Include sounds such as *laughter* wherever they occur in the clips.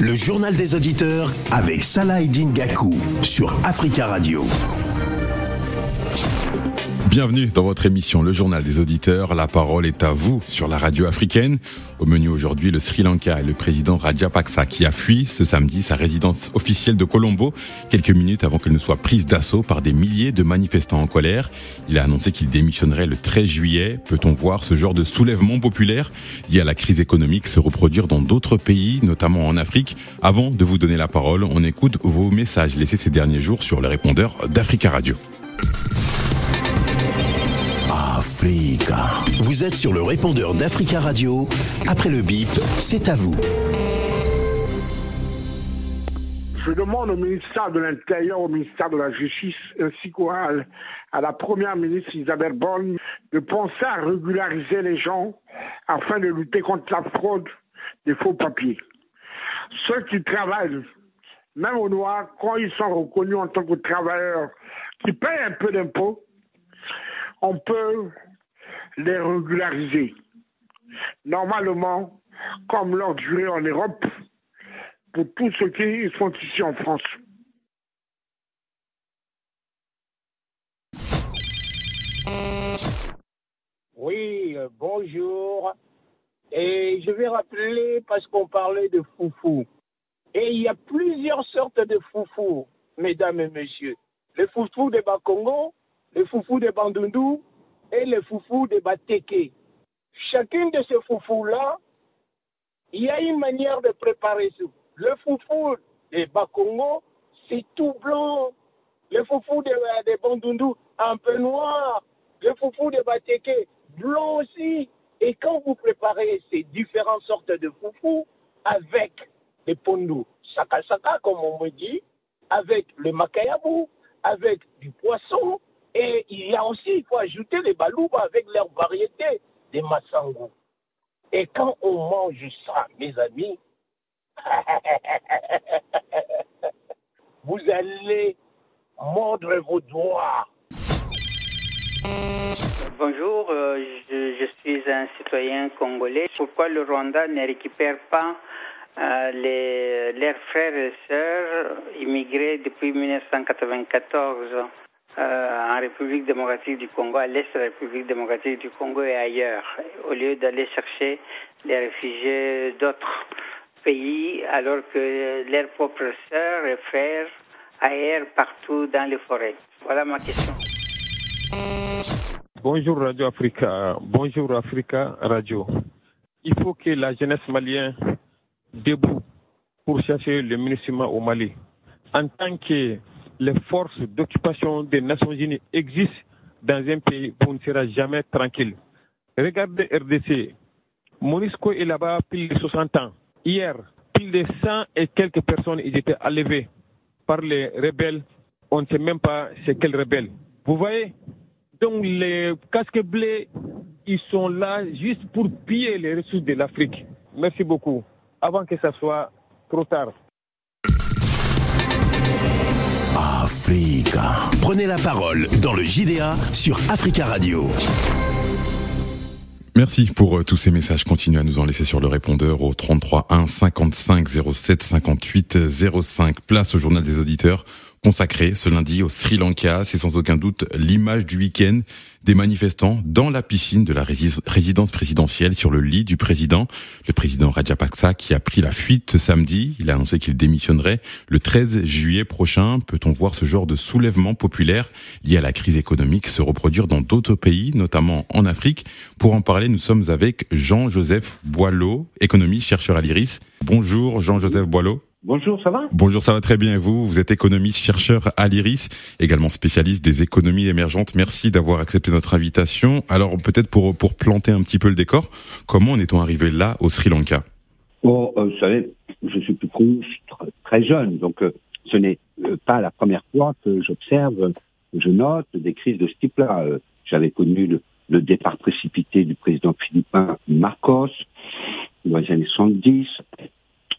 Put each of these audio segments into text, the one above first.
Le journal des auditeurs avec Salah Gakou sur Africa Radio. Bienvenue dans votre émission Le Journal des Auditeurs. La parole est à vous sur la radio africaine. Au menu aujourd'hui, le Sri Lanka et le président Rajapaksa qui a fui ce samedi sa résidence officielle de Colombo, quelques minutes avant qu'elle ne soit prise d'assaut par des milliers de manifestants en colère. Il a annoncé qu'il démissionnerait le 13 juillet. Peut-on voir ce genre de soulèvement populaire lié à la crise économique se reproduire dans d'autres pays, notamment en Afrique? Avant de vous donner la parole, on écoute vos messages laissés ces derniers jours sur le répondeur d'Africa Radio. Vous êtes sur le répondeur d'Africa Radio. Après le bip, c'est à vous. Je demande au ministère de l'Intérieur, au ministère de la Justice, ainsi qu'à à la Première ministre Isabelle Bonne de penser à régulariser les gens afin de lutter contre la fraude des faux papiers. Ceux qui travaillent, même au noir, quand ils sont reconnus en tant que travailleurs, qui payent un peu d'impôts, on peut les régulariser. Normalement, comme leur durée en Europe, pour tous ceux qui sont ici en France. Oui, euh, bonjour. Et je vais rappeler, parce qu'on parlait de foufou. Et il y a plusieurs sortes de foufou, mesdames et messieurs. Le foufou de Bakongo, le foufou de Bandundu, et les foufous de Bateke. Chacune de ces foufous-là, il y a une manière de préparer ça. Le foufou de Bakongo, c'est tout blanc. Le foufou de, de Bandundu, un peu noir. Le foufou de Bateke, blanc aussi. Et quand vous préparez ces différentes sortes de foufous avec les pondous, saka saka comme on me dit, avec le makayabu, avec du poisson, et il y a aussi, il faut ajouter les balouba avec leur variété des massangou. Et quand on mange ça, mes amis, *laughs* vous allez mordre vos doigts. Bonjour, euh, je, suis un citoyen congolais. Pourquoi le Rwanda ne récupère pas euh, les, leurs frères et sœurs immigrés depuis 1994 euh, en République démocratique du Congo, à l'est de la République démocratique du Congo et ailleurs, au lieu d'aller chercher les réfugiés d'autres pays, alors que leurs propres sœurs et frères aillent partout dans les forêts. Voilà ma question. Bonjour Radio Africa, bonjour Africa Radio. Il faut que la jeunesse malienne debout pour chercher le municipe au Mali. En tant que les forces d'occupation des Nations Unies existent dans un pays où on ne sera jamais tranquille. Regardez RDC. Monisco est là-bas pile de 60 ans. Hier, pile de 100 et quelques personnes ils étaient enlevées par les rebelles. On ne sait même pas c'est quels rebelles. Vous voyez? Donc les casques bleus, ils sont là juste pour piller les ressources de l'Afrique. Merci beaucoup. Avant que ça soit trop tard. Africa. Prenez la parole dans le JDA sur Africa Radio. Merci pour euh, tous ces messages. Continuez à nous en laisser sur le répondeur au 33 1 55 07 58 05. Place au journal des auditeurs consacré ce lundi au Sri Lanka. C'est sans aucun doute l'image du week-end des manifestants dans la piscine de la résidence présidentielle sur le lit du président. Le président Rajapaksa qui a pris la fuite ce samedi. Il a annoncé qu'il démissionnerait le 13 juillet prochain. Peut-on voir ce genre de soulèvement populaire lié à la crise économique se reproduire dans d'autres pays, notamment en Afrique? Pour en parler, nous sommes avec Jean-Joseph Boileau, économiste, chercheur à l'IRIS. Bonjour Jean-Joseph Boileau. Bonjour, ça va Bonjour, ça va très bien et vous Vous êtes économiste, chercheur à l'IRIS, également spécialiste des économies émergentes. Merci d'avoir accepté notre invitation. Alors peut-être pour, pour planter un petit peu le décor, comment en est-on arrivé là au Sri Lanka? Bon, euh, vous savez, je suis plus très jeune, donc euh, ce n'est euh, pas la première fois que j'observe, je note des crises de ce type-là. J'avais connu le, le, départ précipité du président philippin Marcos dans les années 70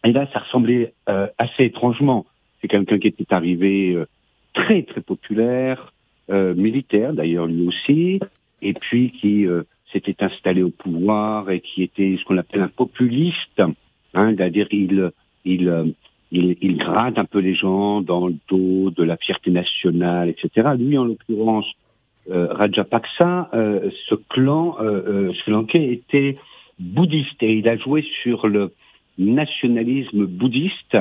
et là, ça ressemblait euh, assez étrangement. C'est quelqu'un qui était arrivé euh, très très populaire, euh, militaire d'ailleurs lui aussi, et puis qui s'était installé au pouvoir et qui était ce qu'on appelle un populiste. Hein, C'est-à-dire il il, euh, il, il gratte un peu les gens dans le dos de la fierté nationale, etc. Lui, en l'occurrence, euh, Rajapaksa, euh, ce clan euh, euh, sri lankais était bouddhiste et il a joué sur le nationalisme bouddhiste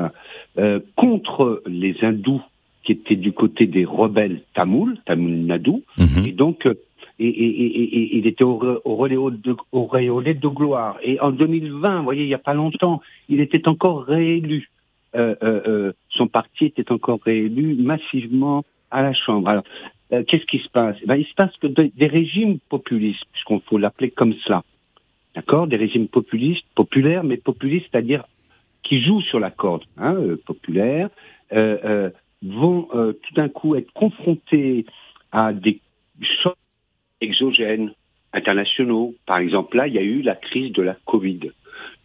euh, contre les hindous qui étaient du côté des rebelles tamouls, Tamil Nadu, Mhm. et donc et, et, et, et il était auré- auréolé de, auréolé de gloire. Et en 2020, vous voyez, il n'y a pas longtemps, il était encore réélu. Euh, euh, euh, son parti était encore réélu massivement à la Chambre. Alors, euh, qu'est-ce qui se passe? Eh ben, Il se passe que de- des régimes populistes, puisqu'on faut l'appeler comme cela, d'accord Des régimes populistes, populaires, mais populistes, c'est-à-dire qui jouent sur la corde, hein, euh, populaire, euh, euh, vont tout d'un coup être confrontés à des chocs exogènes internationaux. Par exemple, là, il y a eu la crise de la Covid.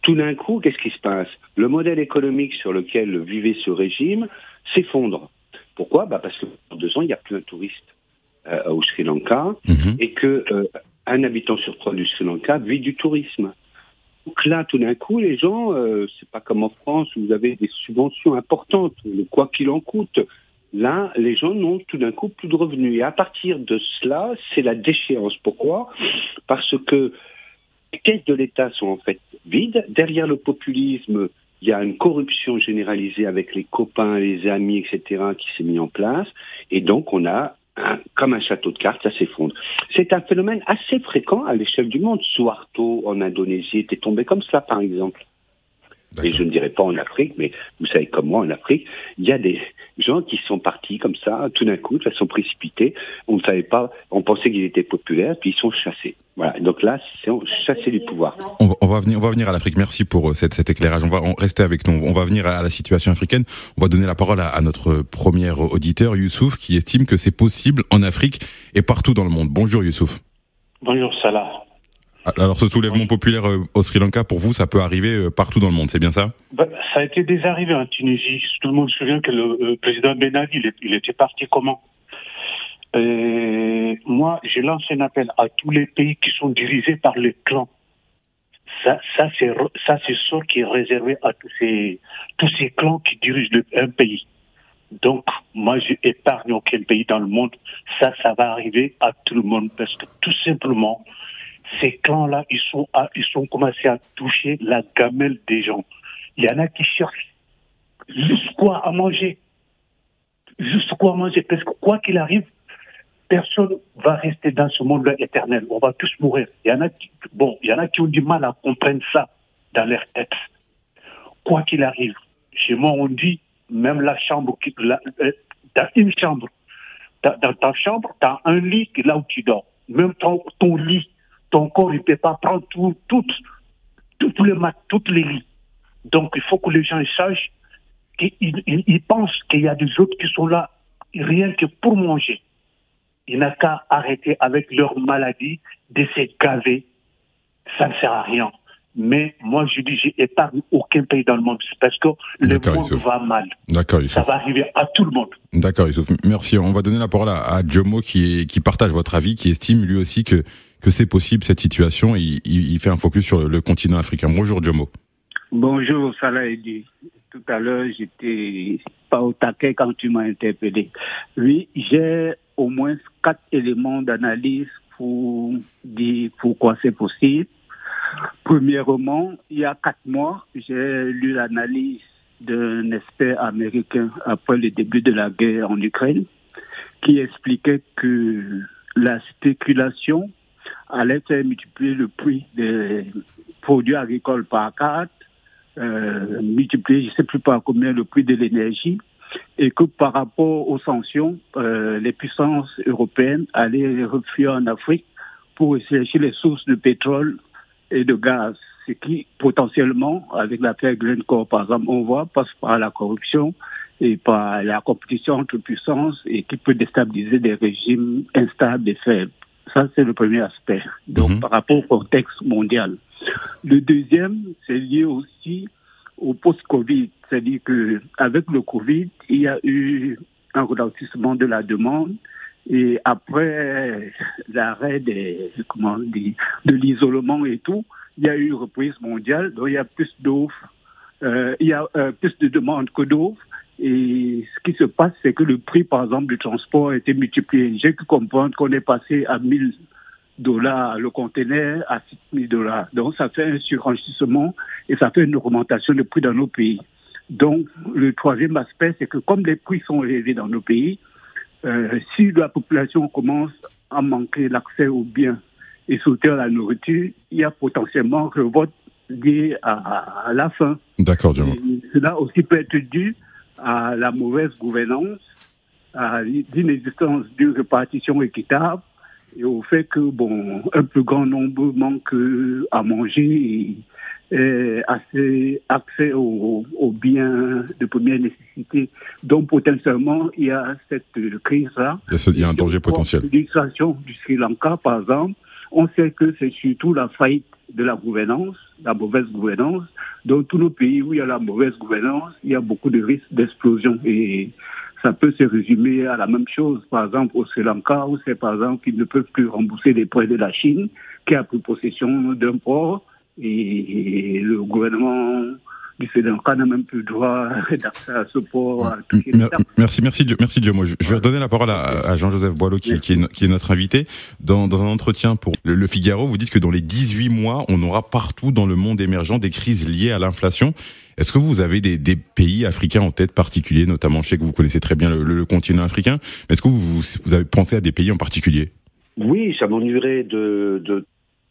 Tout d'un coup, qu'est-ce qui se passe? Le modèle économique sur lequel vivait ce régime s'effondre. Pourquoi? Bah Parce que dans deux ans, il n'y a plus un touriste euh, au Sri Lanka Mhm. et que euh, un habitant sur trois du Sri Lanka vit du tourisme. Donc là, tout d'un coup, les gens, euh, c'est pas comme en France où vous avez des subventions importantes, quoi qu'il en coûte. Là, les gens n'ont tout d'un coup plus de revenus. Et à partir de cela, c'est la déchéance. Pourquoi? Parce que les caisses de l'État sont en fait vides. Derrière le populisme, il y a une corruption généralisée avec les copains, les amis, etc., qui s'est mis en place. Et donc, on a, un- comme un château de cartes, ça s'effondre. C'est un phénomène assez fréquent à l'échelle du monde. Suharto, en Indonésie, était tombé comme cela, par exemple. Et je ne dirais pas en Afrique, mais vous savez comme moi, en Afrique, il y a des gens qui sont partis comme ça, tout d'un coup, de façon précipitée. On ne savait pas, on pensait qu'ils étaient populaires, puis ils sont chassés. Voilà. Donc là, c'est chassé du pouvoir. On va, on va venir, on va venir à l'Afrique. Merci pour euh, cette, cet éclairage. On va on- rester avec nous. On va venir à la situation africaine. On va donner la parole à, à notre premier auditeur, Youssouf, qui estime que c'est possible en Afrique et partout dans le monde. Bonjour Youssouf. Bonjour Salah. Alors ce soulèvement populaire euh, au Sri Lanka, pour vous, ça peut arriver euh, partout dans le monde, c'est bien ça? Ben, ça a été déjà arrivé en Tunisie. Tout le monde se souvient que le euh, président Ben Ali, il, était parti comment? Moi, je lance un appel à tous les pays qui sont dirigés par les clans. Ça, ça c'est ça, c'est sort qui est réservé à tous ces tous ces clans qui dirigent le- un pays. Donc, moi, je épargne aucun pays dans le monde. Ça, ça va arriver à tout le monde parce que tout simplement, ces clans-là, ils sont, à- ils sont commencés à toucher la gamelle des gens. Il y en a qui cherchent juste quoi à manger. Juste quoi à manger. Parce que quoi qu'il arrive, personne va rester dans ce monde-là éternel. On va tous mourir. Il y en a qui, bon, il y en a qui ont du mal à comprendre ça dans leur tête. Quoi qu'il arrive. Chez moi, on dit, même la chambre, euh, dans une chambre, dans, ta chambre, tu as un lit là où tu dors. Même ton lit, ton corps, ne peut pas prendre tout, les mat, toutes les lits. Donc, il faut que les gens sachent qu'ils ils- ils pensent qu'il y a des autres qui sont là rien que pour manger. Il n'a qu'à arrêter avec leur maladie de se gaver. Ça ne sert à rien. Mais moi, je dis, j'épargne aucun pays dans le monde parce que le monde va mal. D'accord Ça va arriver à tout le monde. D'accord. Merci. On va donner la parole à, à Jomo qui, est, qui partage votre avis, qui estime lui aussi que, que c'est possible cette situation. Il, fait un focus sur le, continent africain. Bonjour Jomo. Bonjour Salah Edi. Tout à l'heure, j'étais pas au taquet quand tu m'as interpellé. Oui, j'ai au moins quatre éléments d'analyse pour dire pourquoi c'est possible. Premièrement, il y a quatre mois, j'ai lu l'analyse d'un expert américain après le début de la guerre en Ukraine qui expliquait que la spéculation allait multiplier le prix des produits agricoles par quatre euh, multiplier, je ne sais plus par combien, le prix de l'énergie, et que par rapport aux sanctions, euh, les puissances européennes allaient refuser en Afrique pour rechercher les sources de pétrole et de gaz, ce qui potentiellement, avec l'affaire Glencore par exemple, on voit, passe par la corruption et par la compétition entre puissances et qui peut déstabiliser des régimes instables et faibles. Ça, c'est le premier aspect. Donc, Mhm. par rapport au contexte mondial. Le deuxième, c'est lié aussi au post-Covid. C'est-à-dire que avec le Covid, il y a eu un ralentissement de la demande. Et après l'arrêt des, comment on dit, de l'isolement et tout, il y a eu une reprise mondiale, donc il y a plus d'offres il y a plus de demandes que d'offres. Et ce qui se passe, c'est que le prix, par exemple, du transport a été multiplié. J'ai pu comprendre qu'on est passé à 1000 dollars le conteneur à 6 000 dollars. Donc, ça fait un surenchissement et ça fait une augmentation de prix dans nos pays. Donc, le troisième aspect, c'est que comme les prix sont élevés dans nos pays, euh, si la population commence à manquer l'accès aux biens et surtout à la nourriture, il y a potentiellement un vote lié à, à la faim. D'accord, Cela aussi peut être dû à la mauvaise gouvernance, à l'inexistence d'une répartition équitable et au fait que bon, un plus grand nombre manque à manger et, assez accès aux, biens de première nécessité. Donc potentiellement, il y a cette crise-là. Il y a un danger potentiel. L'administration du Sri Lanka, par exemple, on sait que c'est surtout la faillite de la gouvernance, la mauvaise gouvernance. Dans tous nos pays où il y a la mauvaise gouvernance, il y a beaucoup de risques d'explosion. Et ça peut se résumer à la même chose, par exemple au Sri Lanka, où c'est par exemple qu'ils ne peuvent plus rembourser les prêts de la Chine, qui a pris possession d'un port, et le gouvernement du Lanka n'a même plus droit *laughs* d'accès à ce port. merci, merci Dieu, merci Dieu. Moi, je, vais redonner la parole à, Jean-Joseph Boileau, qui, qui, est, notre invité. Dans, un entretien pour le, Figaro, vous dites que dans les 18 mois, on aura partout dans le monde émergent des crises liées à l'inflation. Est-ce que vous avez des, pays africains en tête particuliers, notamment, je sais que vous connaissez très bien le, continent africain, mais est-ce que vous, vous, avez pensé à des pays en particulier? Oui, ça m'ennuierait de, de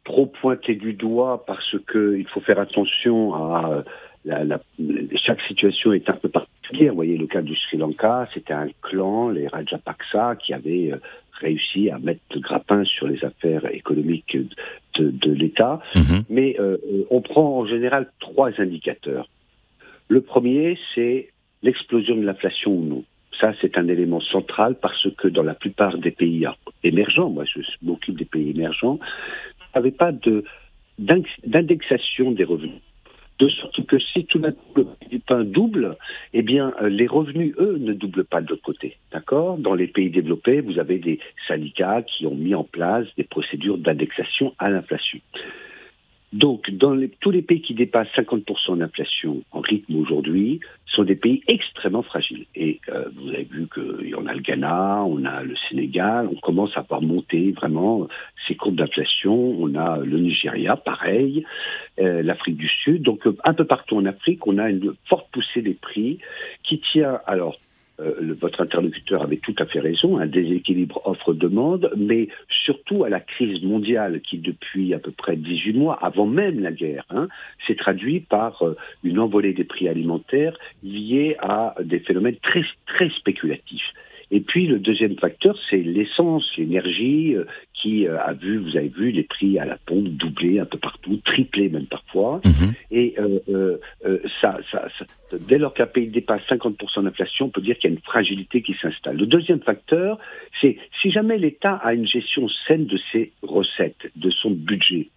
trop pointer du doigt parce qu'il faut faire attention à la, chaque situation est un peu particulière. Vous voyez le cas du Sri Lanka, c'était un clan, les Rajapaksa, qui avaient euh, réussi à mettre le grappin sur les affaires économiques de, l'État. Mhm. Mais euh, on prend en général trois indicateurs. Le premier, c'est l'explosion de l'inflation ou non. Ça, c'est un élément central parce que dans la plupart des pays émergents, moi je m'occupe des pays émergents, n'avez pas d'indexation des revenus de sorte que si tout le pain double, eh bien euh, les revenus, eux, ne doublent pas de l'autre côté. D'accord? Dans les pays développés, vous avez des syndicats qui ont mis en place des procédures d'indexation à l'inflation. Donc, dans tous les pays qui dépassent 50% d'inflation en rythme aujourd'hui, sont des pays extrêmement fragiles. Et euh, vous avez vu qu'il y en a le Ghana, on a le Sénégal, on commence à voir monter vraiment ces courbes d'inflation. On a le Nigeria, pareil, euh, l'Afrique du Sud. Donc, un peu partout en Afrique, on a une forte poussée des prix qui tient alors euh, votre interlocuteur avait tout à fait raison, un déséquilibre offre-demande, mais surtout à la crise mondiale qui, depuis à peu près 18 mois, avant même la guerre, hein, s'est traduit par euh, une envolée des prix alimentaires liés à des phénomènes très, très spéculatifs. Et puis le deuxième facteur, c'est l'essence, l'énergie euh, qui euh, a vu, vous avez vu, les prix à la pompe doubler un peu partout, tripler même parfois. Mhm. Et euh, ça, ça, dès lors qu'un pays dépasse 50% d'inflation, on peut dire qu'il y a une fragilité qui s'installe. Le deuxième facteur, c'est si jamais l'État a une gestion saine de ses recettes, de son budget,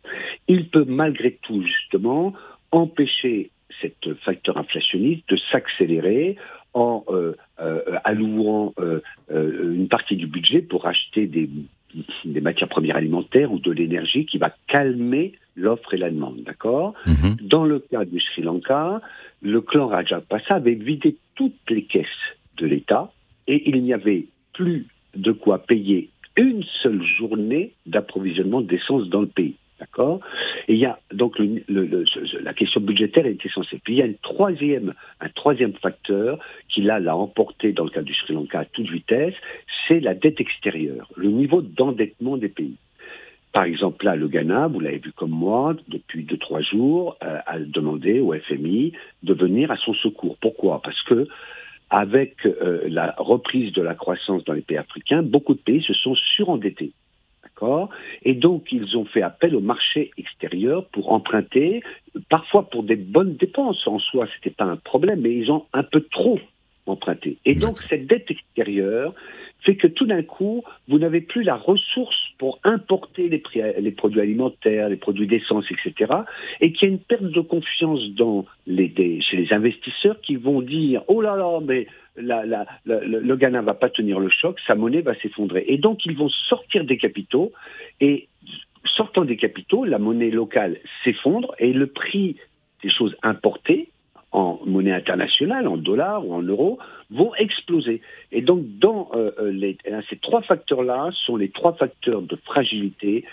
il peut malgré tout justement empêcher cet facteur inflationniste de s'accélérer en euh, euh, allouant euh, une partie du budget pour acheter des, des matières premières alimentaires ou de l'énergie qui va calmer l'offre et la demande, d'accord mhm. Dans le cas du Sri Lanka, le clan Rajapaksa avait vidé toutes les caisses de l'État et il n'y avait plus de quoi payer une seule journée d'approvisionnement d'essence dans le pays. D'accord Et il y a donc la question budgétaire est essentielle. Puis il y a troisième, un troisième facteur qui l'a emporté dans le cas du Sri Lanka à toute vitesse, c'est la dette extérieure, le niveau d'endettement des pays. Par exemple, là, le Ghana, vous l'avez vu comme moi, depuis deux, trois jours, euh, a demandé au FMI de venir à son secours. Pourquoi? Parce que avec euh, la reprise de la croissance dans les pays africains, beaucoup de pays se sont surendettés. Et donc, ils ont fait appel au marché extérieur pour emprunter, parfois pour des bonnes dépenses. En soi, ce n'était pas un problème, mais ils ont un peu trop emprunté. Et donc, cette dette extérieure fait que tout d'un coup, vous n'avez plus la ressource pour importer les, produits alimentaires, les produits d'essence, etc. Et qu'il y a une perte de confiance chez les investisseurs qui vont dire, oh là là, mais le Ghana va pas tenir le choc, sa monnaie va s'effondrer. Et donc, ils vont sortir des capitaux, et sortant des capitaux, la monnaie locale s'effondre, et le prix des choses importées, en monnaie internationale, en dollars ou en euros, vont exploser. Et donc, dans les, ces trois facteurs-là sont les trois facteurs de fragilité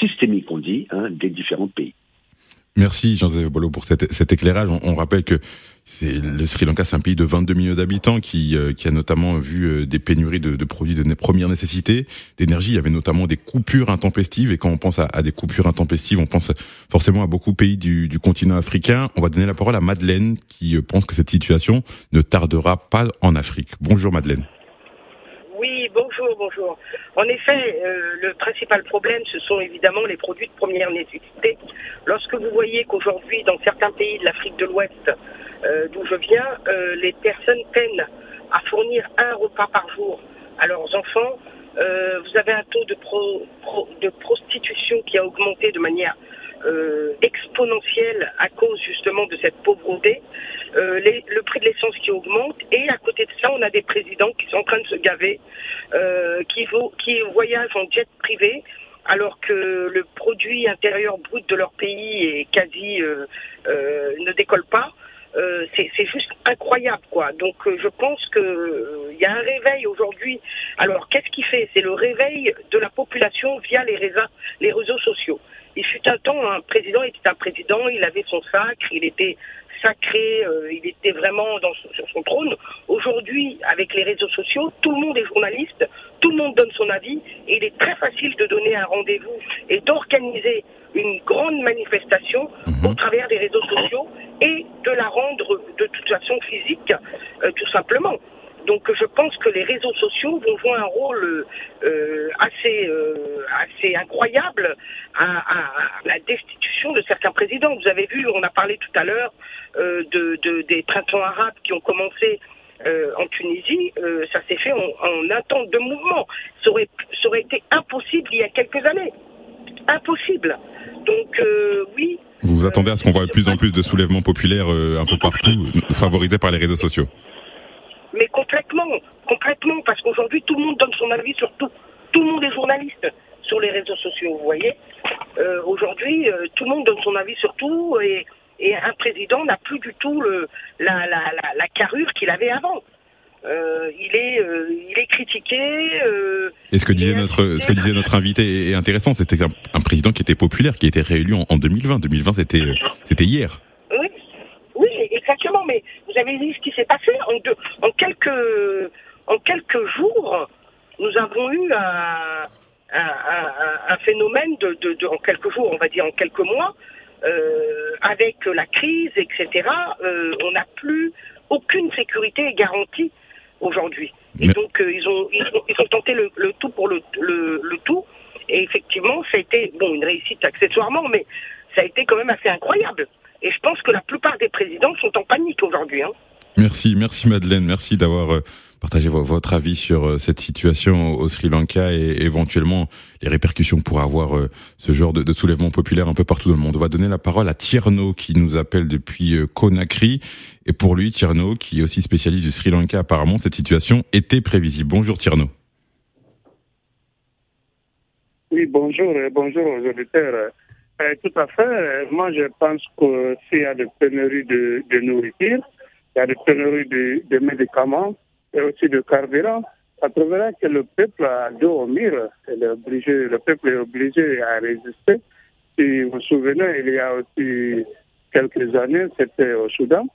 systémique, on dit, hein, des différents pays. Merci Jean-Joseph Bolo pour cet, éclairage. On, rappelle que le Sri Lanka, c'est un pays de 22 millions d'habitants qui, euh, qui a notamment vu euh, des pénuries de, produits de première nécessité, d'énergie. Il y avait notamment des coupures intempestives. Et quand on pense à, à, des coupures intempestives, on pense forcément à beaucoup de pays du, du, continent africain. On va donner la parole à Madeleine qui euh, pense que cette situation ne tardera pas en Afrique. Bonjour Madeleine. Bonjour, bonjour. En effet, euh, le principal problème, ce sont évidemment les produits de première nécessité. Lorsque vous voyez qu'aujourd'hui, dans certains pays de l'Afrique de l'Ouest, euh, d'où je viens, euh, les personnes peinent à fournir un repas par jour à leurs enfants, vous avez un taux de prostitution qui a augmenté de manière euh, exponentielle à cause justement de cette pauvreté, euh, le prix de l'essence qui augmente et à côté de ça, on a des présidents qui sont en train de se gaver, euh, qui, qui voyagent en jet privé alors que le produit intérieur brut de leur pays est quasi ne décolle pas. C'est juste incroyable quoi. Donc je pense que il y a un réveil aujourd'hui. Alors qu'est-ce qui fait? C'est le réveil de la population via les réseaux, les réseaux sociaux. Il fut un temps, un président était un président, il avait son sacre, il était sacré, euh, il était vraiment dans, sur son trône. Aujourd'hui, avec les réseaux sociaux, tout le monde est journaliste, tout le monde donne son avis, et il est très facile de donner un rendez-vous et d'organiser une grande manifestation mhm. au travers des réseaux sociaux et de la rendre de toute façon physique, euh, tout simplement. Donc je pense que les réseaux sociaux vont jouer un rôle euh, assez, euh, assez incroyable à, la destitution de certains présidents. Vous avez vu, on a parlé tout à l'heure euh, de, des printemps arabes qui ont commencé en Tunisie. ça s'est fait en, en, un temps de mouvement. Ça aurait, été impossible il y a quelques années. Impossible. Donc oui. Vous vous attendez à ce qu'on voit de plus en plus de soulèvements populaires un peu partout, favorisés par les réseaux sociaux? Parce qu'aujourd'hui, tout le monde donne son avis sur tout. Tout le monde est journaliste sur les réseaux sociaux, vous voyez. Euh, aujourd'hui, euh, tout le monde donne son avis sur tout et, et un président n'a plus du tout le, la, la, la, carrure qu'il avait avant. Euh, il est, il est critiqué. et ce que disait notre, ce que disait notre invité est intéressant. C'était un, président qui était populaire, qui été réélu en, en 2020. 2020, c'était, c'était hier. Oui, oui, exactement. Mais vous avez vu ce qui s'est passé en, en, quelques, en quelques jours. Nous avons eu un, un, phénomène de, de, en quelques jours, on va dire en quelques mois, euh, avec la crise, etc. Euh, on n'a plus aucune sécurité garantie aujourd'hui. Et donc euh, ils, ont, ils, ont, tenté le, le, tout pour le, le, le tout. Et effectivement, ça a été bon une réussite accessoirement, mais ça a été quand même assez incroyable. Et je pense que la plupart des présidents sont en panique aujourd'hui. Hein. Merci, merci Madeleine, merci d'avoir euh, partagé votre avis sur euh, cette situation au Sri Lanka et éventuellement les répercussions pour avoir euh, ce genre de, soulèvement populaire un peu partout dans le monde. On va donner la parole à Tierno qui nous appelle depuis Conakry. Et pour lui, Tierno, qui est aussi spécialiste du Sri Lanka, apparemment, cette situation était prévisible. Bonjour Tierno. Oui, bonjour, bonjour aux auditeurs. Euh, tout à fait. Moi, je pense que s'il y a des pénuries de, nourriture, il y a des pénuries de, médicaments et aussi de carburant, ça prouvera que le peuple a dos au mur. le peuple est obligé à résister. Si vous vous souvenez, il y a aussi quelques années, c'était au Soudan,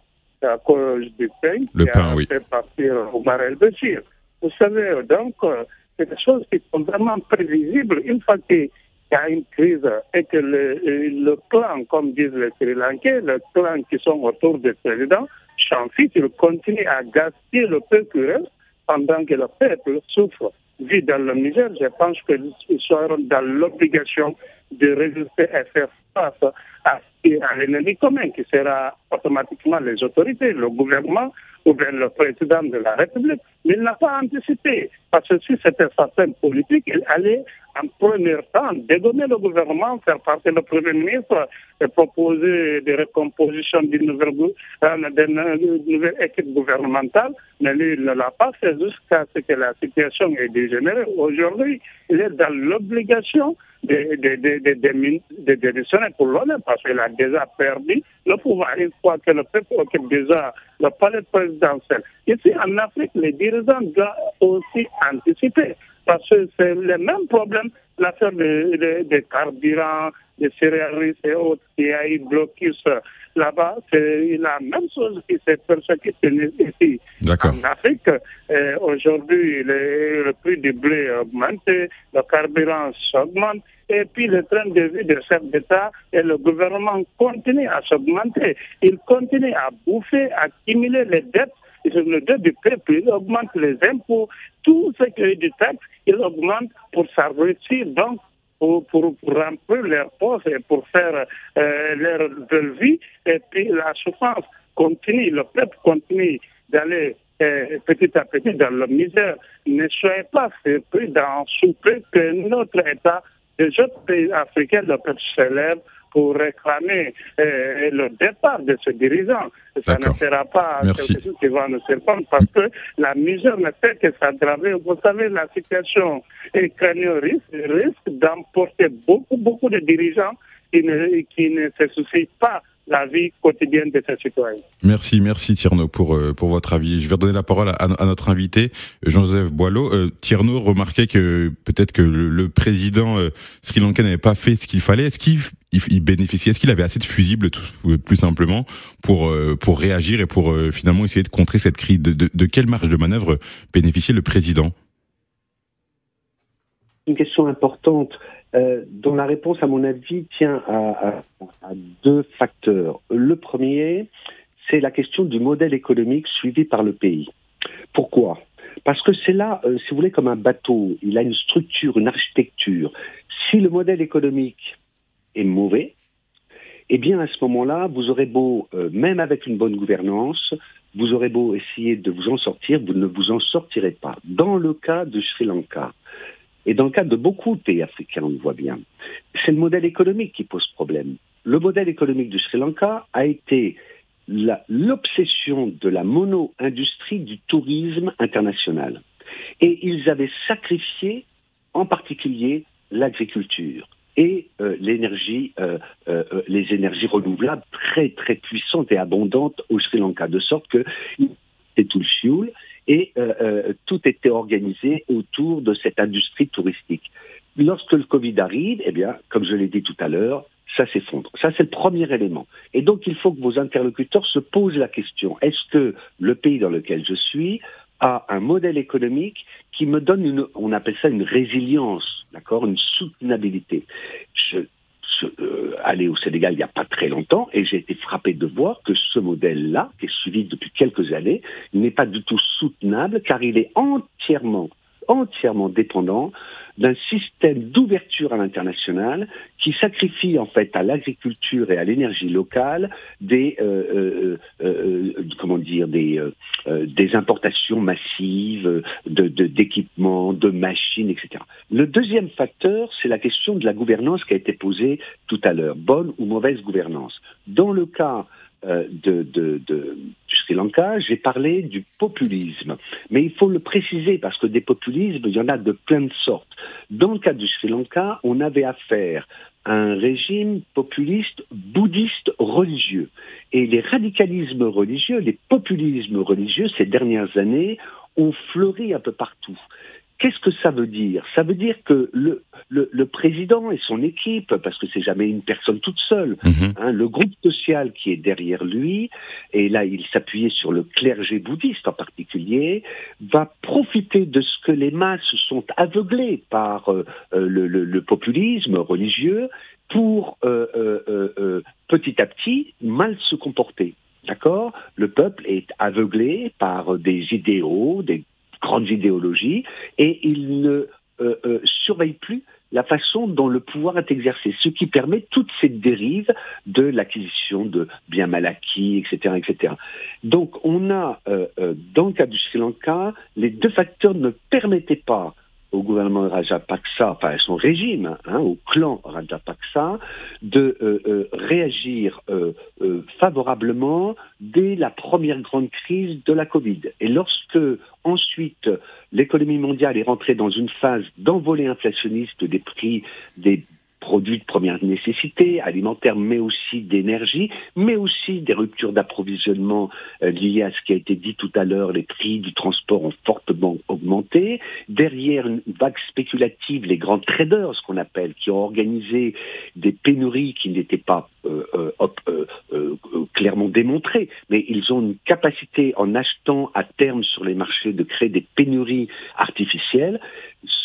à cause du pain le qui pain, a fait partir Omar el-Bashir. Vous savez, donc, euh, c'est des choses qui sont vraiment prévisibles. Une fois que il y a une crise et que le, le clan, comme disent les Sri Lankais, le clan qui sont autour du président, Chamfit, il continue à gaspiller le peu qui reste pendant que le peuple souffre. Vu dans le Niger, je pense qu'ils seront dans l'obligation de résister et faire face à, à l'ennemi commun, qui sera automatiquement les autorités, le gouvernement ou bien le président de la République. Mais il n'a pas anticipé, parce que si c'était sa peine politique, il allait en premier temps dégommer le gouvernement, faire partir le Premier ministre et proposer des recompositions d'une nouvelle, euh, équipe gouvernementale. Mais lui, il ne l'a pas fait jusqu'à ce que la situation ait dégénéré. Aujourd'hui, il est dans l'obligation de, de, de, de, jamais pour l'honneur parce qu'il a déjà perdu le pouvoir une fois que le peuple occupe déjà le palais présidentiel. Ici, en Afrique, les dirigeants doivent aussi anticiper parce que c'est le même problème, l'affaire des de, carburants, des céréales et autres, qui a eu blocus là-bas, c'est la même chose qui s'est persécutée ici. En Afrique, euh, aujourd'hui, le, le, prix du blé a augmenté, le carburant s'augmente, et puis le train de vie des chefs d'État et le gouvernement continue à s'augmenter. Il continue à bouffer, à accumuler les dettes le dette du peuple, augmente les impôts, tout ce qui est du taxe, il augmente pour s'enrichir, donc pour, pour, remplir leurs postes et pour faire euh, leur belle vie. Et puis la souffrance continue, le peuple continue d'aller euh, petit à petit dans la misère. Ne soyez pas surpris d'en souper que notre État, les autres pays africains, le peuple s'élève pour réclamer euh, le départ de ce dirigeant. Ça ne sera pas quelque chose qui va nous surprendre parce que la misère ne fait que s'aggraver. Vous savez, la situation ukrainienne risque, risque d'emporter beaucoup, beaucoup de dirigeants qui ne, qui ne se soucient pas la vie quotidienne de ses citoyens. Merci, merci Tierno pour euh, pour votre avis. Je vais redonner la parole à, notre invité Jean-Joseph Boileau. Euh, Tierno remarquait que peut-être que le, président euh, sri lankais n'avait pas fait ce qu'il fallait. Est-ce qu'il il, bénéficiait, est-ce qu'il avait assez de fusibles tout, plus simplement pour euh, pour réagir et pour finalement essayer de contrer cette crise? De, de, de quelle marge de manœuvre bénéficiait le président? Une question importante. Euh, dont la réponse, à mon avis, tient à, deux facteurs. Le premier, c'est la question du modèle économique suivi par le pays. Pourquoi? Parce que c'est là, euh, si vous voulez, comme un bateau, il a une structure, une architecture. Si le modèle économique est mauvais, eh bien à ce moment-là, vous aurez beau, euh, même avec une bonne gouvernance, vous aurez beau essayer de vous en sortir, vous ne vous en sortirez pas. Dans le cas de Sri Lanka, et dans le cas de beaucoup de pays africains, on le voit bien, c'est le modèle économique qui pose problème. Le modèle économique du Sri Lanka a été l'obsession de la mono-industrie du tourisme international. Et ils avaient sacrifié en particulier l'agriculture et euh, l'énergie, euh, euh, les énergies renouvelables très très puissantes et abondantes au Sri Lanka, de sorte que c'est tout le fioul et euh, euh, tout était organisé autour de cette industrie touristique. Lorsque le Covid arrive, eh bien, comme je l'ai dit tout à l'heure, ça s'effondre. Ça, c'est le premier élément. Et donc, il faut que vos interlocuteurs se posent la question est-ce que le pays dans lequel je suis a un modèle économique qui me donne une, on appelle ça une résilience, d'accord, une soutenabilité? Euh, aller au Sénégal il n'y a pas très longtemps et j'ai été frappé de voir que ce modèle-là, qui est suivi depuis quelques années, n'est pas du tout soutenable car il est entièrement, entièrement dépendant d'un système d'ouverture à l'international qui sacrifie en fait à l'agriculture et à l'énergie locale des euh, euh, euh, comment dire des des importations massives de d'équipements, de, machines, etc. Le deuxième facteur, c'est la question de la gouvernance qui a été posée tout à l'heure, bonne ou mauvaise gouvernance. Dans le cas euh, de, de, de, Sri Lanka, j'ai parlé du populisme. Mais il faut le préciser parce que des populismes, il y en a de plein de sortes. Dans le cas du Sri Lanka, on avait affaire à un régime populiste bouddhiste religieux. Et les radicalismes religieux, les populismes religieux, ces dernières années, ont fleuri un peu partout. Qu'est-ce que ça veut dire? Ça veut dire que le, le, le, président et son équipe, parce que c'est jamais une personne toute seule, mhm. hein, le groupe social qui est derrière lui, et là il s'appuyait sur le clergé bouddhiste en particulier, va profiter de ce que les masses sont aveuglées par euh, euh, le, le, populisme religieux pour euh, euh, petit à petit mal se comporter. D'accord? Le peuple est aveuglé par des idéaux, des grandes idéologies, et il ne euh, euh, surveille plus la façon dont le pouvoir est exercé, ce qui permet toute cette dérive de l'acquisition de biens mal acquis, etc., etc. Donc, on a, euh, dans le cas du Sri Lanka, les deux facteurs ne permettaient pas au gouvernement Rajapaksa, enfin à son régime, hein, au clan Rajapaksa, de euh, euh, réagir euh, favorablement dès la première grande crise de la Covid. Et lorsque ensuite l'économie mondiale est rentrée dans une phase d'envolée inflationniste des prix des produits de première nécessité, alimentaires, mais aussi d'énergie, mais aussi des ruptures d'approvisionnement euh, liées à ce qui a été dit tout à l'heure, les prix du transport ont fortement augmenté. Derrière une vague spéculative, les grands traders, ce qu'on appelle, qui ont organisé des pénuries qui n'étaient pas euh, euh, clairement démontrées, mais ils ont une capacité en achetant à terme sur les marchés de créer des pénuries artificielles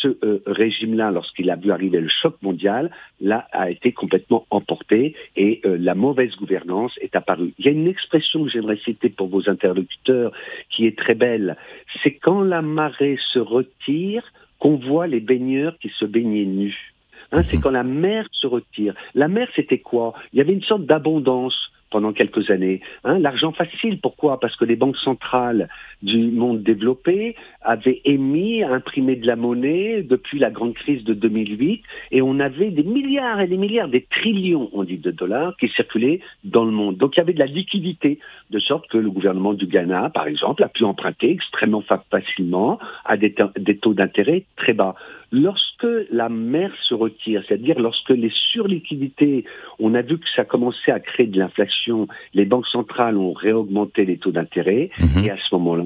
ce euh, régime-là, lorsqu'il a vu arriver le choc mondial, là, a été complètement emporté et euh, la mauvaise gouvernance est apparue. Il y a une expression que j'aimerais citer pour vos interlocuteurs qui est très belle. C'est quand la marée se retire qu'on voit les baigneurs qui se baignaient nus. Hein, c'est quand la mer se retire. La mer, c'était quoi? Il y avait une sorte d'abondance pendant quelques années. Hein, L'argent facile, pourquoi? Parce que les banques centrales du monde développé avaient émis, imprimé de la monnaie depuis la grande crise de 2008, et on avait des milliards et des milliards, des trillions, on dit, de dollars qui circulaient dans le monde. Donc il y avait de la liquidité, de sorte que le gouvernement du Ghana, par exemple, a pu emprunter extrêmement facilement à des, des taux d'intérêt très bas. Lorsque la mer se retire, c'est-à-dire lorsque les surliquidités, on a vu que ça commençait à créer de l'inflation, les banques centrales ont réaugmenté les taux d'intérêt, mhm. et à ce moment-là,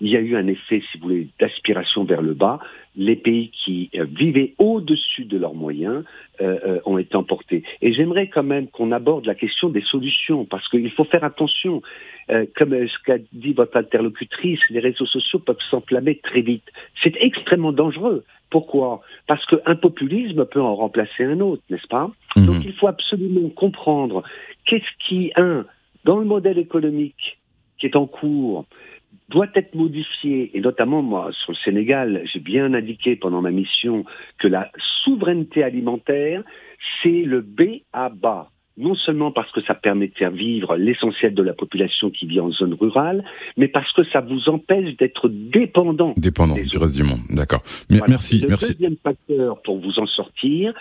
il y a eu un effet, si vous voulez, d'aspiration vers le bas. Les pays qui euh, vivaient au-dessus de leurs moyens euh, euh, ont été emportés. Et j'aimerais quand même qu'on aborde la question des solutions, parce qu'il faut faire attention. comme ce qu'a dit votre interlocutrice, les réseaux sociaux peuvent s'enflammer très vite. C'est extrêmement dangereux. Pourquoi? Parce qu'un populisme peut en remplacer un autre, n'est-ce pas? Mhm. Donc il faut absolument comprendre qu'est-ce qui, un, dans le modèle économique qui est en cours, doit être modifié, et notamment moi, sur le Sénégal, j'ai bien indiqué pendant ma mission que la souveraineté alimentaire, c'est le B à bas non seulement parce que ça permet de faire vivre l'essentiel de la population qui vit en zone rurale, mais parce que ça vous empêche d'être dépendant. Dépendant du reste du monde, d'accord. Merci, le merci. Le deuxième facteur pour vous en sortir,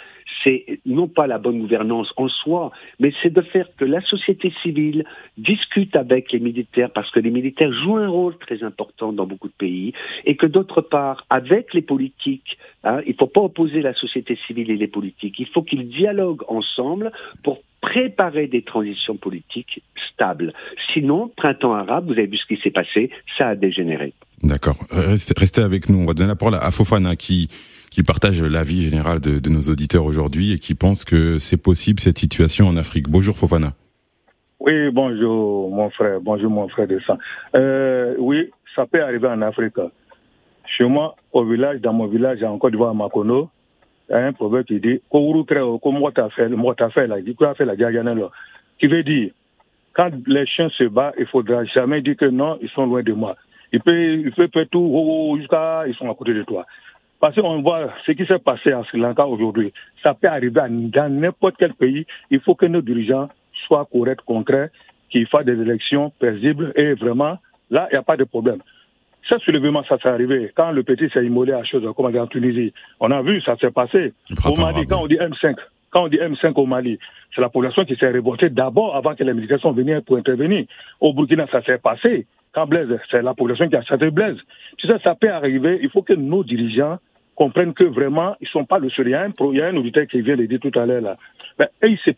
c'est non pas la bonne gouvernance en soi, mais c'est de faire que la société civile discute avec les militaires, parce que les militaires jouent un rôle très important dans beaucoup de pays, et que d'autre part, avec les politiques, hein, il ne faut pas opposer la société civile et les politiques, il faut qu'ils dialoguent ensemble pour préparer des transitions politiques stables. Sinon, printemps arabe, vous avez vu ce qui s'est passé, ça a dégénéré. D'accord. Restez, avec nous. On va donner la parole à Fofana qui, qui partage l'avis général de, de, nos auditeurs aujourd'hui et qui pense que c'est possible cette situation en Afrique. Bonjour Fofana. Oui, bonjour mon frère, bonjour mon frère de sang. Euh, oui, ça peut arriver en Afrique. Chez moi, au village, dans mon village, en Côte d'Ivoire, à Makono, il y a un proverbe qui dit qui veut dire quand les chiens se battent, il ne faudra jamais dire que non, ils sont loin de moi. Il peut, il peut faire tout jusqu'à ils sont à côté de toi. Parce qu'on voit ce qui s'est passé en Sri Lanka aujourd'hui. Ça peut arriver dans n'importe quel pays. Il faut que nos dirigeants soient corrects, concrets, qu'ils fassent des élections paisibles et vraiment, là, il n'y a pas de problème. Ce soulèvement, ça s'est arrivé quand le petit s'est immolé à chose, comme en Tunisie. On a vu, ça s'est passé. Au Mali, quand on dit M5, quand on dit M5 au Mali, c'est la population qui s'est révoltée d'abord avant que les militaires sont venus pour intervenir. Au Burkina, ça s'est passé. Quand Blaise, c'est la population qui a chassé Blaise. Tu sais, ça peut arriver. Il faut que nos dirigeants comprennent que vraiment, ils sont pas le seul. Il y a un, il y a un auditeur qui vient de dire tout à l'heure, là. Ben, ils se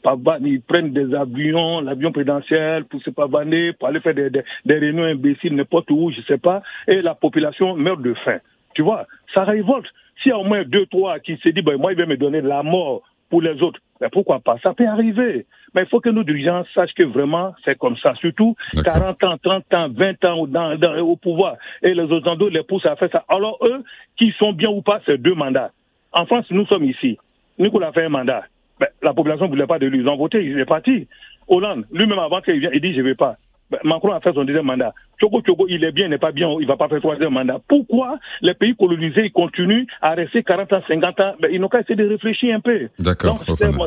ils prennent des avions, l'avion présidentiel pour se pavaner, pour aller faire des, des, des réunions imbéciles n'importe où, je sais pas, et la population meurt de faim. Tu vois, ça révolte. S'il y a au moins deux, trois qui se disent, ben, moi, il va me donner la mort pour les autres, mais pourquoi pas? Ça peut arriver. Mais il faut que nos dirigeants sachent que vraiment c'est comme ça. Surtout 40 ans, 30 ans, 20 ans dans, au pouvoir. Et les autres les poussent à faire ça. Alors eux, qui sont bien ou pas, c'est deux mandats. En France, nous sommes ici. Nicolas fait un mandat. Ben, la population ne voulait pas de lui. Ils ont voté, il est parti. Hollande, lui-même avant qu'il vienne, il dit je ne vais pas. Ben, Macron a fait son deuxième mandat. Choco Choco, il est bien, il n'est pas bien, il ne va pas faire troisième mandat. Pourquoi les pays colonisés ils continuent à rester 40 ans, 50 ans? Ben, Ils n'ont qu'à essayer de réfléchir un peu. D'accord.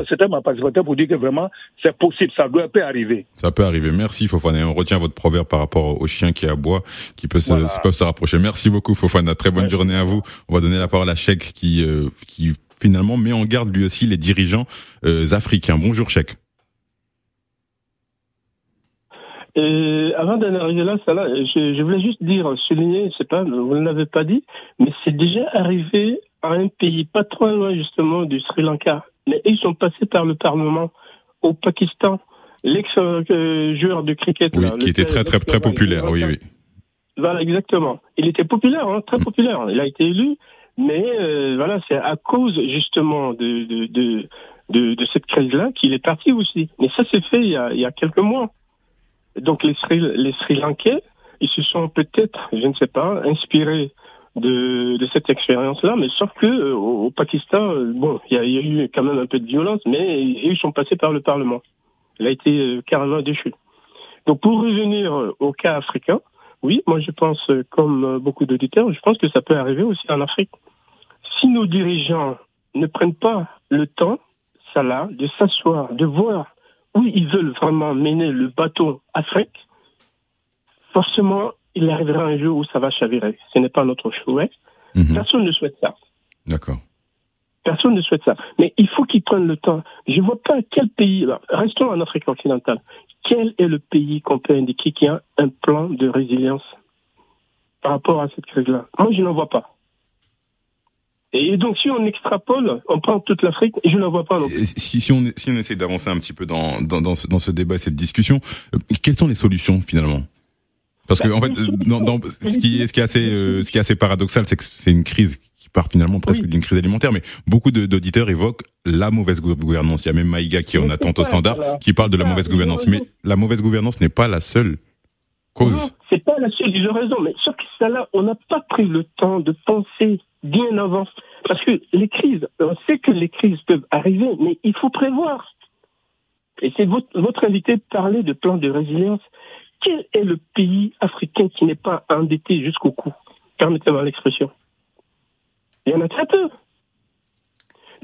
C'était ma participation pour dire que vraiment, c'est possible, ça doit peut arriver. Ça peut arriver. Merci Fofana. On retient votre proverbe par rapport aux chiens qui aboient, qui peuvent, se, peuvent se rapprocher. Merci beaucoup Fofana. Très bonne journée à vous. On va donner la parole à Cheikh qui, euh, qui finalement met en garde lui aussi les dirigeants euh, africains. Bonjour Cheikh. Et avant d'en arriver là, ça là je, je, voulais juste dire, souligner, c'est pas, vous ne l'avez pas dit, mais c'est déjà arrivé à un pays pas trop loin justement du Sri Lanka. mais ils sont passés par le Parlement au Pakistan. L'ex-joueur de cricket. Oui, là, qui était très très très populaire. Oui, oui. Voilà, exactement. Il était populaire, hein, Mm. très populaire. Il a été élu, mais euh, voilà, c'est à cause justement de, de, de, de, de cette crise-là qu'il est parti aussi. Mais ça s'est fait il y, a, il y a quelques mois. Donc les Sri, les Sri Lankais, ils se sont peut-être, je ne sais pas, inspirés de, de cette expérience-là, mais sauf que euh, au, Pakistan, euh, bon, il y, y a eu quand même un peu de violence, mais ils sont passés par le Parlement. Il a été euh, carrément déchu. Donc pour revenir euh, au cas africain, oui, moi je pense, euh, comme euh, beaucoup d'auditeurs, je pense que ça peut arriver aussi en Afrique. Si nos dirigeants ne prennent pas le temps, ça là, de s'asseoir, de voir où ils veulent vraiment mener le bateau Afrique, forcément, il arrivera un jour où ça va chavirer. Ce n'est pas notre souhait. Personne ne souhaite ça. D'accord. Personne ne souhaite ça. Mais il faut qu'ils prennent le temps. Je ne vois pas quel pays, restons en Afrique occidentale, quel est le pays qu'on peut indiquer qui a un plan de résilience par rapport à cette crise-là? Moi, je n'en vois pas. Et donc, si on extrapole, on prend toute l'Afrique, je n'en vois pas Si, si on si on essaie d'avancer un petit peu dans dans dans ce, dans ce débat, cette discussion, euh, quelles sont les solutions finalement? Parce que en fait, dans, dans- ce qui est ce qui est assez euh, ce qui est assez paradoxal, c'est que c'est une crise part finalement presque d'une crise alimentaire, mais beaucoup d'auditeurs évoquent la mauvaise gou- gouvernance. Il y a même Maïga qui est en attente au standard, voilà. qui parle de la ça, mauvaise gouvernance. Mais la mauvaise gouvernance n'est pas la seule cause. C'est pas la seule, ils ont raison, mais sauf que ça là, on n'a pas pris le temps de penser bien avant. Parce que les crises, on sait que les crises peuvent arriver, mais il faut prévoir. Et c'est votre, votre invité parlait de plan de résilience. Quel est le pays africain qui n'est pas endetté jusqu'au cou? Permettez-moi l'expression. Il y en a très peu.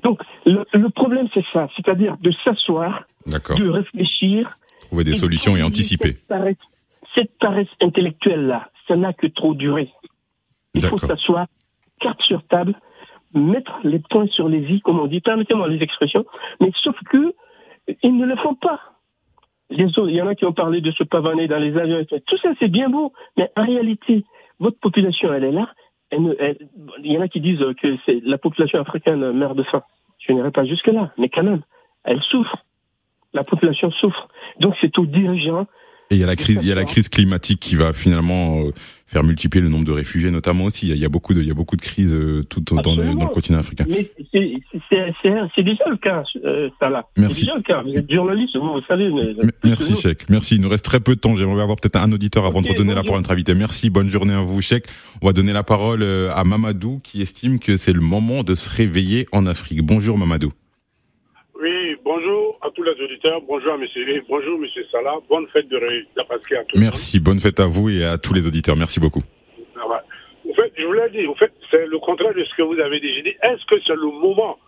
Donc, le, le problème, c'est ça, c'est-à-dire de s'asseoir, de réfléchir, Trouver des et solutions et anticiper. Cette paresse, cette paresse intellectuelle-là, ça n'a que trop duré. Il faut s'asseoir, carte sur table, mettre les points sur les i, comme on dit, permettez-moi les expressions, mais sauf que ils ne le font pas. Les autres, il y en a qui ont parlé de se pavaner dans les avions, Tout ça c'est bien beau, mais en réalité, votre population, elle est là. Il y en a qui disent que c'est la population africaine meurt de faim. Je n'irai pas jusque-là, mais quand même, elle souffre. La population souffre. Donc c'est aux dirigeants Et il y a la crise, il y a la crise climatique qui va finalement euh, faire multiplier le nombre de réfugiés, notamment aussi. Il y a, il y a beaucoup de, il y a beaucoup de crises euh, tout dans le, dans le continent africain. Mais c'est- déjà le cas, euh, Salah. Merci. C'est déjà le cas. Vous êtes journaliste, vous, vous savez. Mais, Merci Cheikh, merci. Il nous reste très peu de temps. J'aimerais avoir peut-être un auditeur avant de redonner la parole à notre invité. Merci, bonne journée à vous Cheikh. On va donner la parole euh, à Mamadou qui estime que c'est le moment de se réveiller en Afrique. Bonjour Mamadou. Oui, bonjour à tous les auditeurs, bonjour à monsieur, bonjour monsieur Salah, bonne fête de Pascal à tous. Merci, bonne fête à vous et à tous les auditeurs. Merci beaucoup. Ah ouais. En fait, je vous l'ai dit, en fait, c'est le contraire de ce que vous avez déjà dit. Est-ce que c'est le moment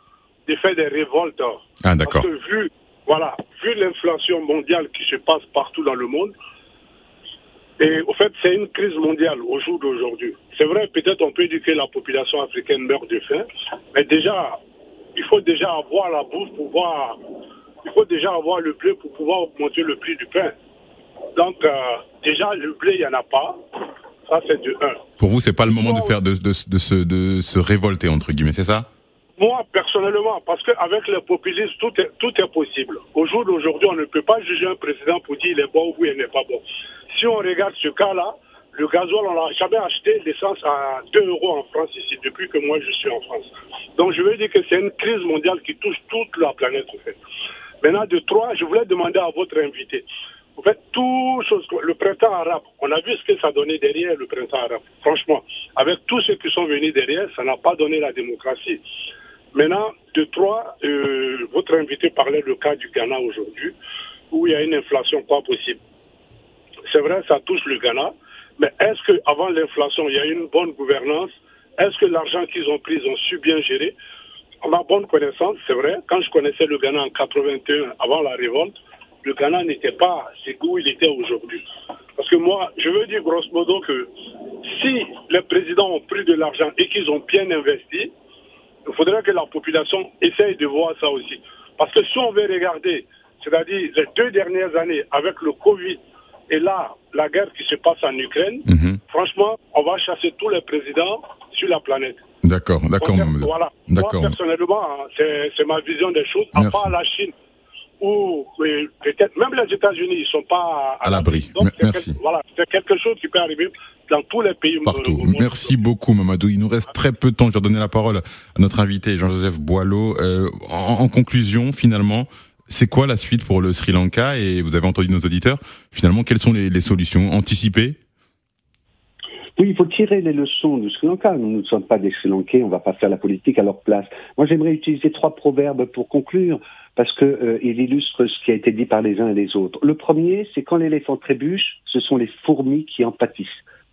de faire des révoltes? Ah d'accord. Parce que vu, voilà, vu l'inflation mondiale qui se passe partout dans le monde, et au fait, c'est une crise mondiale au jour d'aujourd'hui. C'est vrai, peut-être on peut dire que la population africaine meurt de faim, mais déjà, il faut déjà avoir la bouffe pour pouvoir, il faut déjà avoir le blé pour pouvoir augmenter le prix du pain. Donc, euh, déjà, le blé, il n'y en a pas. Ça, c'est de un. Pour vous, c'est pas le moment de faire de, de, de, se, de se révolter entre guillemets, c'est ça? Moi, personnellement, parce qu'avec les populistes, tout est, tout est possible. Au jour d'aujourd'hui, on ne peut pas juger un président pour dire il est bon ou il n'est pas bon. Si on regarde ce cas-là, le gasoil, on n'a jamais acheté l'essence à 2 euros en France ici, depuis que moi je suis en France. Donc je veux dire que c'est une crise mondiale qui touche toute la planète, en fait. Maintenant, de trois, je voulais demander à votre invité. En fait, tout chose, le printemps arabe, on a vu ce que ça donnait derrière le printemps arabe. Franchement, avec tous ceux qui sont venus derrière, ça n'a pas donné la démocratie. Maintenant, de trois, euh, votre invité parlait du cas du Ghana aujourd'hui, où il y a une inflation pas possible. C'est vrai, ça touche le Ghana, mais est-ce qu'avant l'inflation, il y a une bonne gouvernance? Est-ce que l'argent qu'ils ont pris, ils ont su bien gérer? À ma bonne connaissance, c'est vrai, quand je connaissais le Ghana en 81, avant la révolte, le Ghana n'était pas c'est où il était aujourd'hui. Parce que moi, je veux dire grosso modo que si les présidents ont pris de l'argent et qu'ils ont bien investi, il faudrait que la population essaye de voir ça aussi. Parce que si on veut regarder, c'est-à-dire les deux dernières années avec le Covid et là, la guerre qui se passe en Ukraine, franchement, on va chasser tous les présidents sur la planète. D'accord, d'accord. Voilà. Moi, personnellement, hein, c'est ma vision des choses. À part la Chine, où peut-être même les États-Unis, ils sont pas à, l'abri. Merci. voilà, c'est quelque chose qui peut arriver dans tous les pays. Partout. Merci beaucoup, Mamadou. Il nous reste très peu de temps. Je vais donner la parole à notre invité, Jean-Joseph Boileau. Euh, en, conclusion, finalement, c'est quoi la suite pour le Sri Lanka? Et vous avez entendu nos auditeurs. Finalement, quelles sont les, les solutions anticipées? Oui, il faut tirer les leçons du Sri Lanka. Nous ne sommes pas des Sri Lankais, on ne va pas faire la politique à leur place. Moi, j'aimerais utiliser trois proverbes pour conclure, parce qu'ils euh, illustrent ce qui a été dit par les uns et les autres. Le premier, c'est quand l'éléphant trébuche, ce sont les fourmis qui en pâtissent.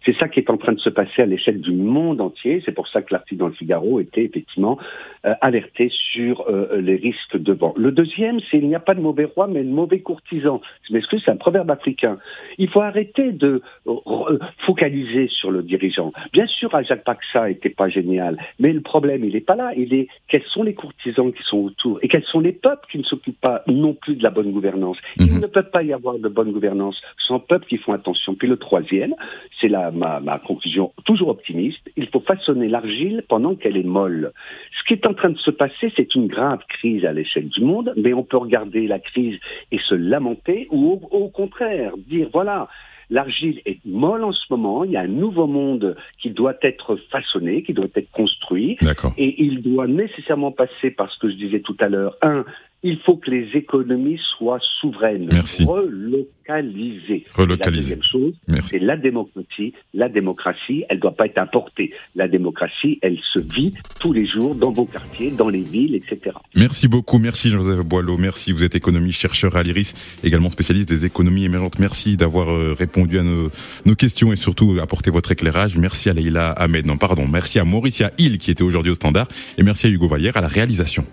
C'est ça qui est en train de se passer à l'échelle du monde entier. C'est pour ça que l'article dans le Figaro était effectivement euh, alerté sur euh, les risques de vent. Le deuxième, c'est il n'y a pas de mauvais roi, mais de mauvais courtisan. Je m'excuse, c'est un proverbe africain. Il faut arrêter de euh, focaliser sur le dirigeant. Bien sûr, Ajak Paksa n'était pas génial, mais le problème, il n'est pas là. Il est quels sont les courtisans qui sont autour et quels sont les peuples qui ne s'occupent pas non plus de la bonne gouvernance? Il mhm. ne peut pas y avoir de bonne gouvernance sans peuples qui font attention. Puis le troisième, c'est la ma, conclusion toujours optimiste, il faut façonner l'argile pendant qu'elle est molle. Ce qui est en train de se passer, c'est une grave crise à l'échelle du monde, mais on peut regarder la crise et se lamenter, ou au, contraire, dire voilà, l'argile est molle en ce moment, il y a un nouveau monde qui doit être façonné, qui doit être construit, et il doit nécessairement passer par ce que je disais tout à l'heure, un, il faut que les économies soient souveraines, Merci. relocalisées. Relocalisées. La deuxième chose, c'est la démocratie. La démocratie, elle ne doit pas être importée. La démocratie, elle se vit tous les jours dans vos quartiers, dans les villes, etc. Merci beaucoup. Merci Joseph Boileau. Merci. Vous êtes économiste, chercheur à l'IRIS, également spécialiste des économies émergentes. Merci d'avoir euh, répondu à nos, nos, questions et surtout apporté votre éclairage. Merci à Leïla Ahmed. Non, pardon. Merci à Mauricia Hill qui était aujourd'hui au standard et merci à Hugo Vallière à la réalisation.